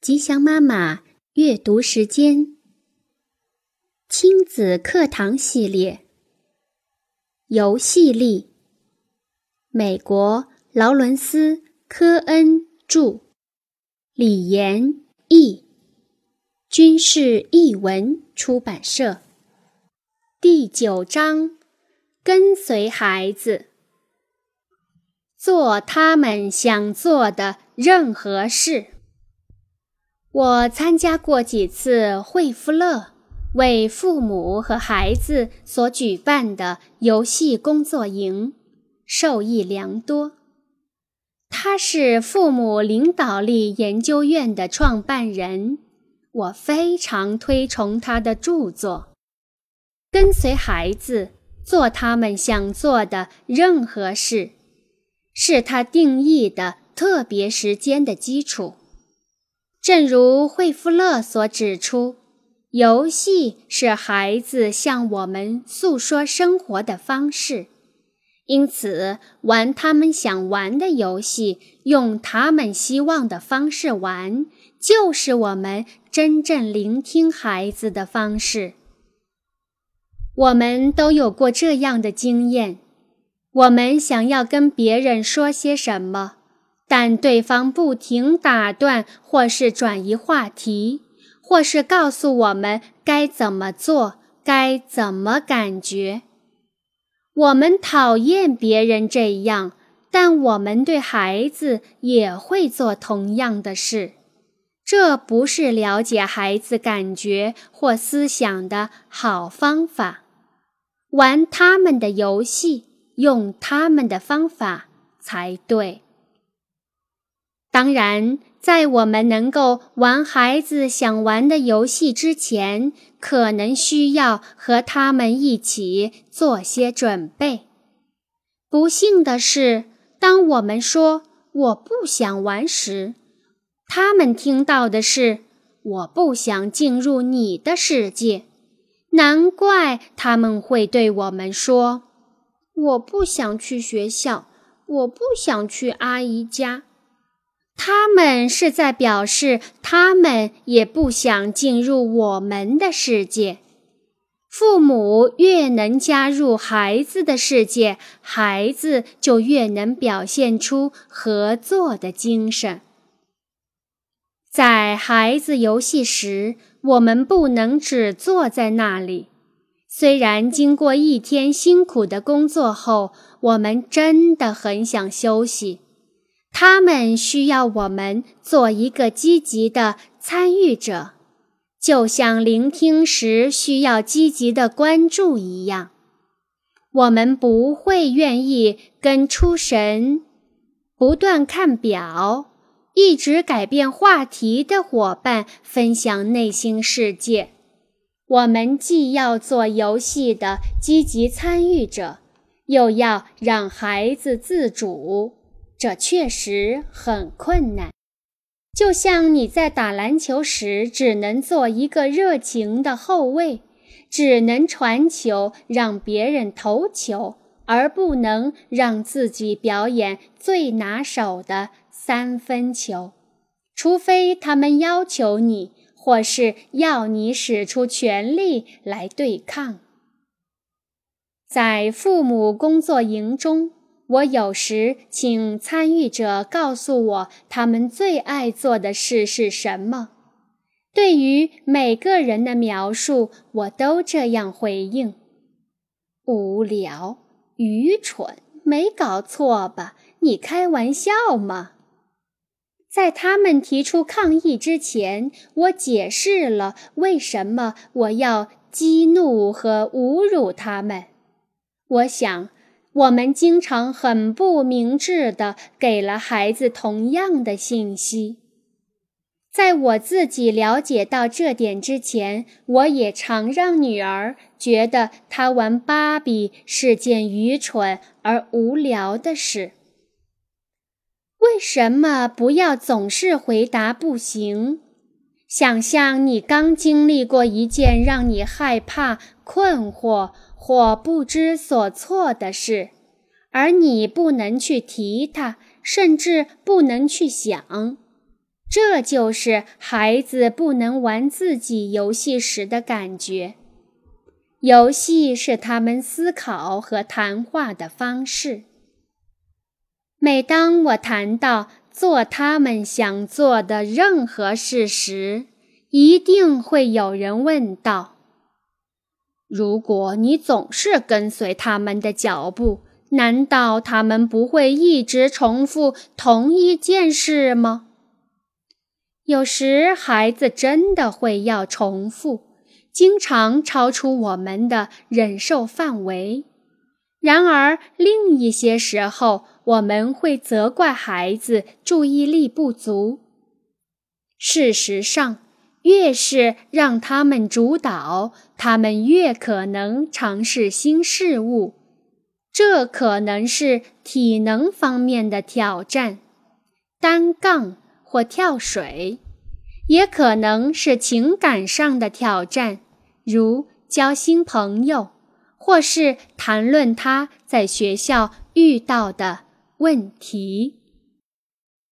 吉祥妈妈阅读时间，亲子课堂系列，游戏力。美国劳伦斯·科恩著，李延译，军事译文出版社。第九章：跟随孩子，做他们想做的任何事。我参加过几次惠夫勒为父母和孩子所举办的游戏工作营，受益良多。他是父母领导力研究院的创办人，我非常推崇他的著作。跟随孩子做他们想做的任何事，是他定义的特别时间的基础。正如惠夫勒所指出，游戏是孩子向我们诉说生活的方式，因此玩他们想玩的游戏，用他们希望的方式玩，就是我们真正聆听孩子的方式。我们都有过这样的经验：我们想要跟别人说些什么。但对方不停打断，或是转移话题，或是告诉我们该怎么做，该怎么感觉。我们讨厌别人这样，但我们对孩子也会做同样的事。这不是了解孩子感觉或思想的好方法。玩他们的游戏，用他们的方法才对。当然，在我们能够玩孩子想玩的游戏之前，可能需要和他们一起做些准备。不幸的是，当我们说“我不想玩”时，他们听到的是“我不想进入你的世界”。难怪他们会对我们说：“我不想去学校，我不想去阿姨家。”他们是在表示，他们也不想进入我们的世界。父母越能加入孩子的世界，孩子就越能表现出合作的精神。在孩子游戏时，我们不能只坐在那里。虽然经过一天辛苦的工作后，我们真的很想休息。他们需要我们做一个积极的参与者，就像聆听时需要积极的关注一样。我们不会愿意跟出神、不断看表、一直改变话题的伙伴分享内心世界。我们既要做游戏的积极参与者，又要让孩子自主。这确实很困难，就像你在打篮球时只能做一个热情的后卫，只能传球让别人投球，而不能让自己表演最拿手的三分球，除非他们要求你，或是要你使出全力来对抗。在父母工作营中。我有时请参与者告诉我他们最爱做的事是什么。对于每个人的描述，我都这样回应：无聊、愚蠢，没搞错吧？你开玩笑吗？在他们提出抗议之前，我解释了为什么我要激怒和侮辱他们。我想。我们经常很不明智地给了孩子同样的信息。在我自己了解到这点之前，我也常让女儿觉得她玩芭比是件愚蠢而无聊的事。为什么不要总是回答不行？想象你刚经历过一件让你害怕、困惑。或不知所措的事，而你不能去提它，甚至不能去想，这就是孩子不能玩自己游戏时的感觉。游戏是他们思考和谈话的方式。每当我谈到做他们想做的任何事时，一定会有人问道：“如果你总是跟随他们的脚步，难道他们不会一直重复同一件事吗？”有时，孩子真的会要重复，经常超出我们的忍受范围。然而，另一些时候，我们会责怪孩子注意力不足。事实上，越是让他们主导，他们越可能尝试新事物。这可能是体能方面的挑战，单杠或跳水；也可能是情感上的挑战，如交新朋友，或是谈论他在学校遇到的问题。